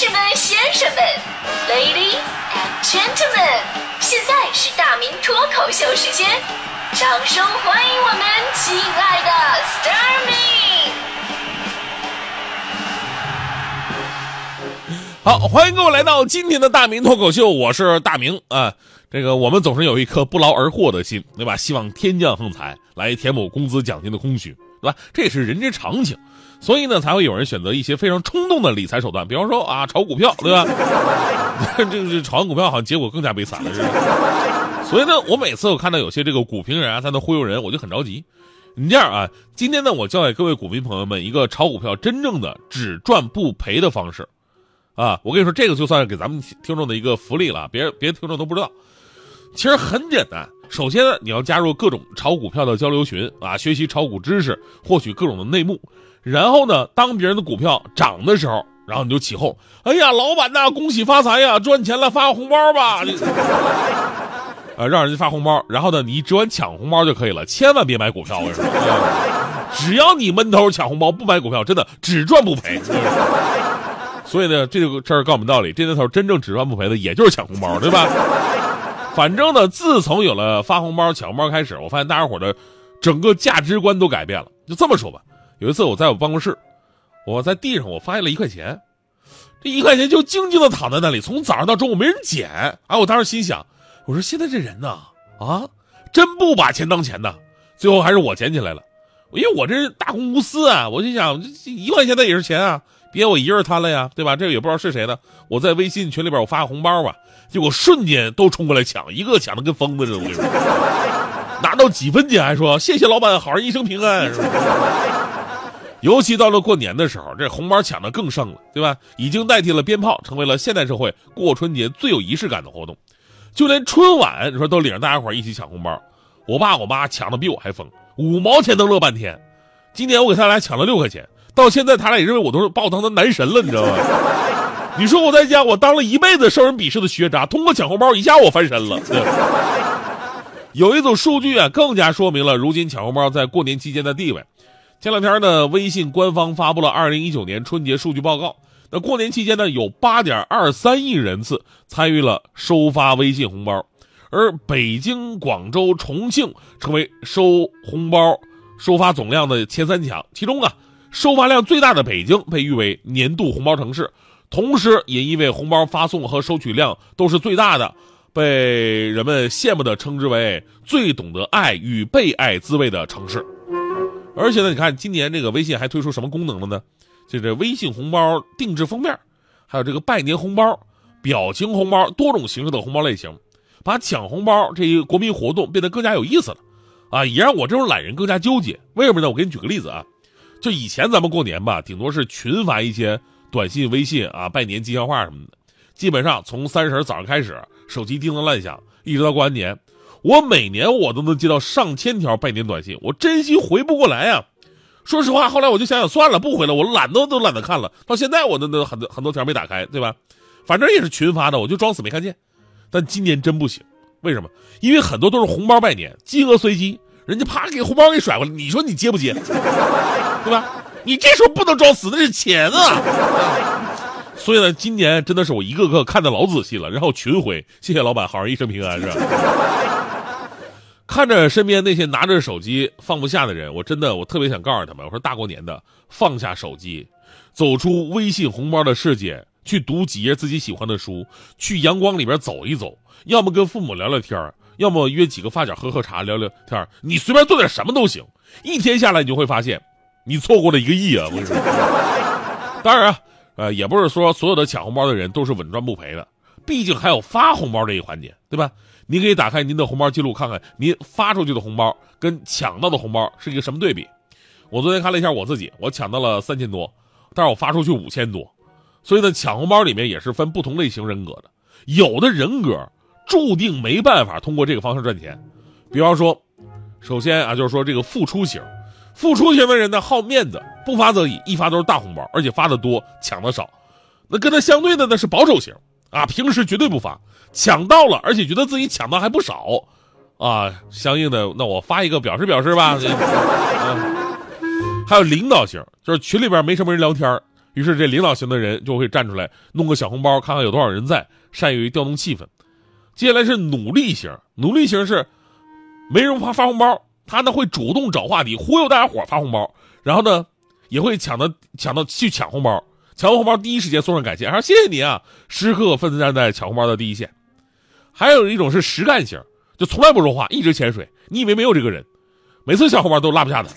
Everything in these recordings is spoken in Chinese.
士们、先生们，Ladies and Gentlemen，现在是大明脱口秀时间，掌声欢迎我们亲爱的 s t a r m y 好，欢迎各位来到今天的大明脱口秀，我是大明啊。这个我们总是有一颗不劳而获的心，对吧？希望天降横财来填补工资奖金的空虚，对吧？这也是人之常情，所以呢，才会有人选择一些非常冲动的理财手段，比方说啊，炒股票，对吧？这这炒完股票好像结果更加悲惨了，是吧？所以呢，我每次我看到有些这个股评人啊在那忽悠人，我就很着急。你这样啊，今天呢，我教给各位股民朋友们一个炒股票真正的只赚不赔的方式，啊，我跟你说，这个就算是给咱们听众的一个福利了，别别听众都不知道。其实很简单，首先呢，你要加入各种炒股票的交流群啊，学习炒股知识，获取各种的内幕。然后呢，当别人的股票涨的时候，然后你就起哄：“哎呀，老板呐，恭喜发财呀，赚钱了，发个红包吧！”啊，让人家发红包。然后呢，你只管抢红包就可以了，千万别买股票。我说，只要你闷头抢红包，不买股票，真的只赚不赔。所以呢，这个事儿告诉我们道理：这年头真正只赚不赔的，也就是抢红包，对吧？反正呢，自从有了发红包、抢红包开始，我发现大家伙的整个价值观都改变了。就这么说吧，有一次我在我办公室，我在地上我发现了一块钱，这一块钱就静静的躺在那里，从早上到中午没人捡。啊，我当时心想，我说现在这人呐，啊，真不把钱当钱呐。最后还是我捡起来了，因为我这是大公无私啊，我就想这一块钱那也是钱啊。别我一人贪了呀，对吧？这个也不知道是谁的。我在微信群里边我发个红包吧，结果瞬间都冲过来抢，一个抢的跟疯子似的。我跟你说，拿到几分钱还说谢谢老板，好人一生平安。是吧？尤其到了过年的时候，这红包抢的更盛了，对吧？已经代替了鞭炮，成为了现代社会过春节最有仪式感的活动。就连春晚，你说都领着大家伙一起抢红包。我爸我妈抢的比我还疯，五毛钱都乐半天。今年我给他俩抢了六块钱。到现在，他俩也认为我都是把我当成男神了，你知道吗？你说我在家，我当了一辈子受人鄙视的学渣，通过抢红包一下我翻身了。有一组数据啊，更加说明了如今抢红包在过年期间的地位。前两天呢，微信官方发布了二零一九年春节数据报告。那过年期间呢，有八点二三亿人次参与了收发微信红包，而北京、广州、重庆成为收红包收发总量的前三强，其中啊。收发量最大的北京被誉为年度红包城市，同时也因为红包发送和收取量都是最大的，被人们羡慕的称之为最懂得爱与被爱滋味的城市。而且呢，你看今年这个微信还推出什么功能了呢？就这微信红包定制封面，还有这个拜年红包、表情红包多种形式的红包类型，把抢红包这一国民活动变得更加有意思了，啊，也让我这种懒人更加纠结。为什么呢？我给你举个例子啊。就以前咱们过年吧，顶多是群发一些短信、微信啊，拜年吉祥话什么的。基本上从三十早上开始，手机叮当乱响，一直到过完年，我每年我都能接到上千条拜年短信，我真心回不过来呀。说实话，后来我就想想算了，不回了，我懒得都懒得看了。到现在我都都很多很多条没打开，对吧？反正也是群发的，我就装死没看见。但今年真不行，为什么？因为很多都是红包拜年，金额随机。人家啪给红包给甩过来，你说你接不接？对吧？你这时候不能装死，那是钱啊！所以呢，今年真的是我一个个看的老仔细了，然后群回，谢谢老板，好人一生平安，是吧？看着身边那些拿着手机放不下的人，我真的我特别想告诉他们，我说大过年的放下手机，走出微信红包的世界，去读几页自己喜欢的书，去阳光里边走一走，要么跟父母聊聊天。要么约几个发小喝喝茶聊聊天你随便做点什么都行。一天下来，你就会发现，你错过了一个亿啊！我跟你说。当然啊，呃，也不是说所有的抢红包的人都是稳赚不赔的，毕竟还有发红包这一环节，对吧？您可以打开您的红包记录，看看您发出去的红包跟抢到的红包是一个什么对比。我昨天看了一下我自己，我抢到了三千多，但是我发出去五千多，所以呢，抢红包里面也是分不同类型人格的，有的人格。注定没办法通过这个方式赚钱，比方说，首先啊，就是说这个付出型，付出型的人呢好面子，不发则已，一发都是大红包，而且发的多，抢的少。那跟他相对的呢是保守型，啊，平时绝对不发，抢到了，而且觉得自己抢到还不少，啊，相应的那我发一个表示表示吧。还有领导型，就是群里边没什么人聊天，于是这领导型的人就会站出来弄个小红包，看看有多少人在，善于调动气氛。接下来是努力型，努力型是没人发发红包，他呢会主动找话题忽悠大家伙发红包，然后呢也会抢到抢到去抢红包，抢红包第一时间送上感谢，说谢谢你啊，时刻奋战在抢红包的第一线。还有一种是实干型，就从来不说话，一直潜水，你以为没有这个人，每次抢红包都落不下的。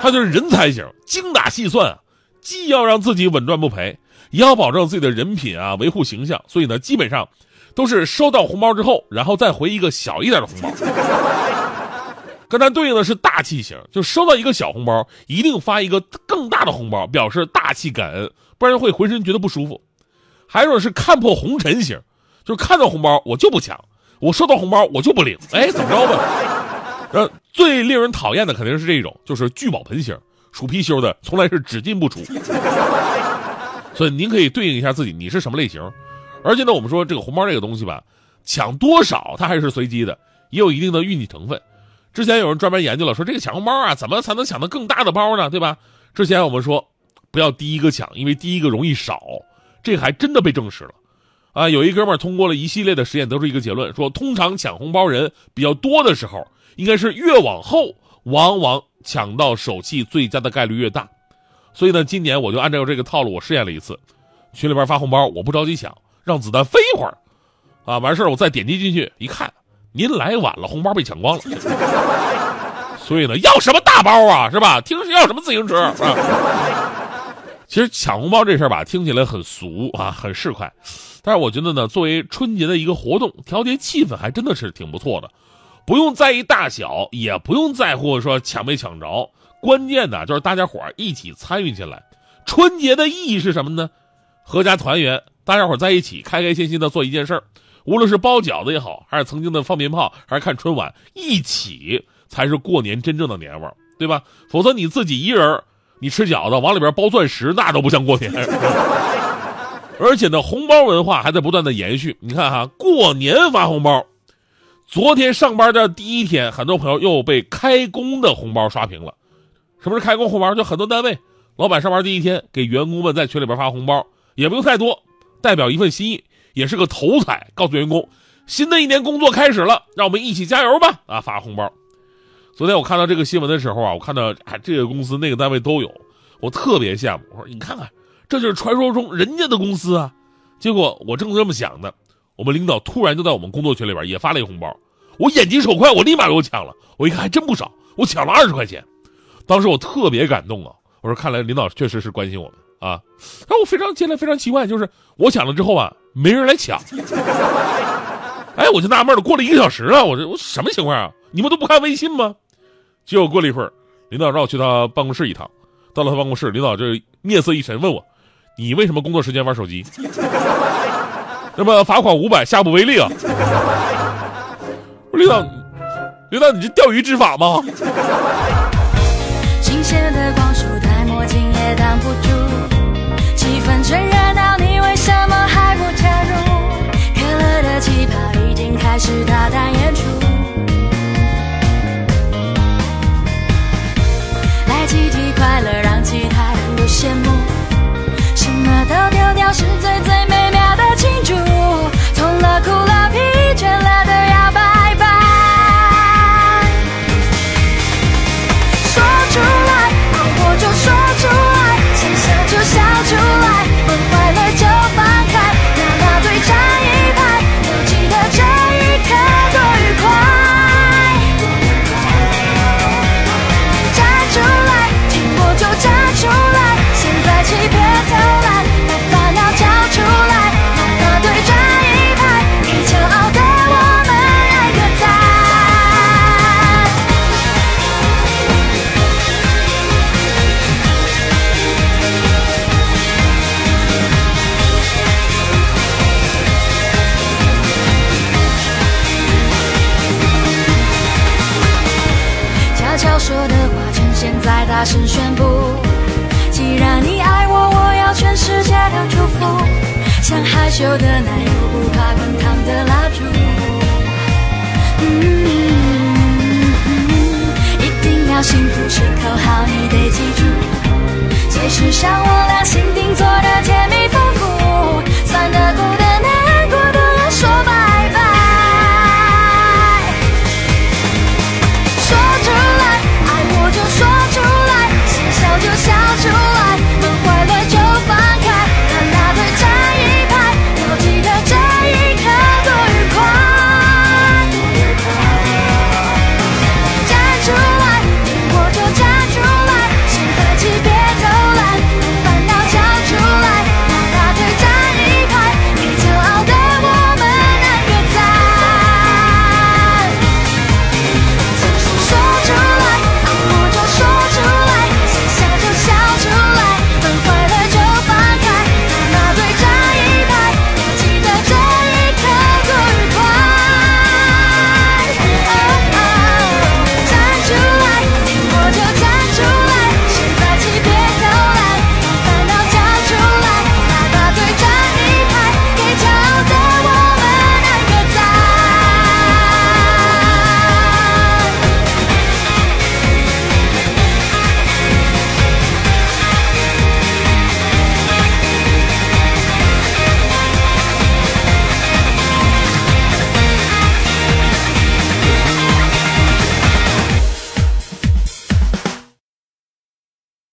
他就是人才型，精打细算，既要让自己稳赚不赔，也要保证自己的人品啊，维护形象，所以呢，基本上都是收到红包之后，然后再回一个小一点的红包。跟他对应的是大气型，就收到一个小红包，一定发一个更大的红包，表示大气感恩，不然会浑身觉得不舒服。还有一种是看破红尘型，就是看到红包我就不抢，我收到红包我就不领，哎，怎么着吧？呃，最令人讨厌的肯定是这种，就是聚宝盆型，属貔貅的，从来是只进不出。所以您可以对应一下自己，你是什么类型？而且呢，我们说这个红包这个东西吧，抢多少它还是随机的，也有一定的运气成分。之前有人专门研究了，说这个抢红包啊，怎么才能抢到更大的包呢？对吧？之前我们说，不要第一个抢，因为第一个容易少，这还真的被证实了。啊，有一哥们儿通过了一系列的实验，得出一个结论，说通常抢红包人比较多的时候，应该是越往后，往往抢到手气最佳的概率越大。所以呢，今年我就按照这个套路，我试验了一次，群里边发红包，我不着急抢，让子弹飞一会儿，啊，完事儿我再点击进去一看。您来晚了，红包被抢光了。所以呢，要什么大包啊，是吧？听是要什么自行车啊？其实抢红包这事儿吧，听起来很俗啊，很市侩。但是我觉得呢，作为春节的一个活动，调节气氛还真的是挺不错的。不用在意大小，也不用在乎说抢没抢着，关键呢就是大家伙一起参与进来。春节的意义是什么呢？阖家团圆，大家伙在一起开开心心的做一件事儿。无论是包饺子也好，还是曾经的放鞭炮，还是看春晚，一起才是过年真正的年味儿，对吧？否则你自己一人，你吃饺子往里边包钻石，那都不像过年。而且呢，红包文化还在不断的延续。你看哈，过年发红包，昨天上班的第一天，很多朋友又被开工的红包刷屏了。什么是开工红包？就很多单位老板上班第一天给员工们在群里边发红包，也不用太多，代表一份心意。也是个头彩，告诉员工，新的一年工作开始了，让我们一起加油吧！啊，发红包。昨天我看到这个新闻的时候啊，我看到哎，这个公司那个单位都有，我特别羡慕。我说你看看，这就是传说中人家的公司啊。结果我正这么想呢，我们领导突然就在我们工作群里边也发了一红包，我眼疾手快，我立马给我抢了。我一看还真不少，我抢了二十块钱。当时我特别感动啊，我说看来领导确实是关心我们。啊，但我非常现在非常奇怪，就是我抢了之后啊，没人来抢。哎，我就纳闷了，过了一个小时了，我这我什么情况啊？你们都不看微信吗？结果过了一会儿，领导让我去他办公室一趟，到了他办公室，领导这面色一沉，问我：“你为什么工作时间玩手机？”那么罚款五百，下不为例啊！领导，领导，你这钓鱼执法吗？新鲜的光束戴墨镜也挡不住。气氛真热闹，你为什么还不加入？可乐的气泡已经开始大胆现在大声宣布，既然你爱我，我要全世界都祝福。像害羞的男友，不怕滚烫的蜡烛。嗯，一定要幸福是口号，你得记住。结识上我俩心定做的甜蜜。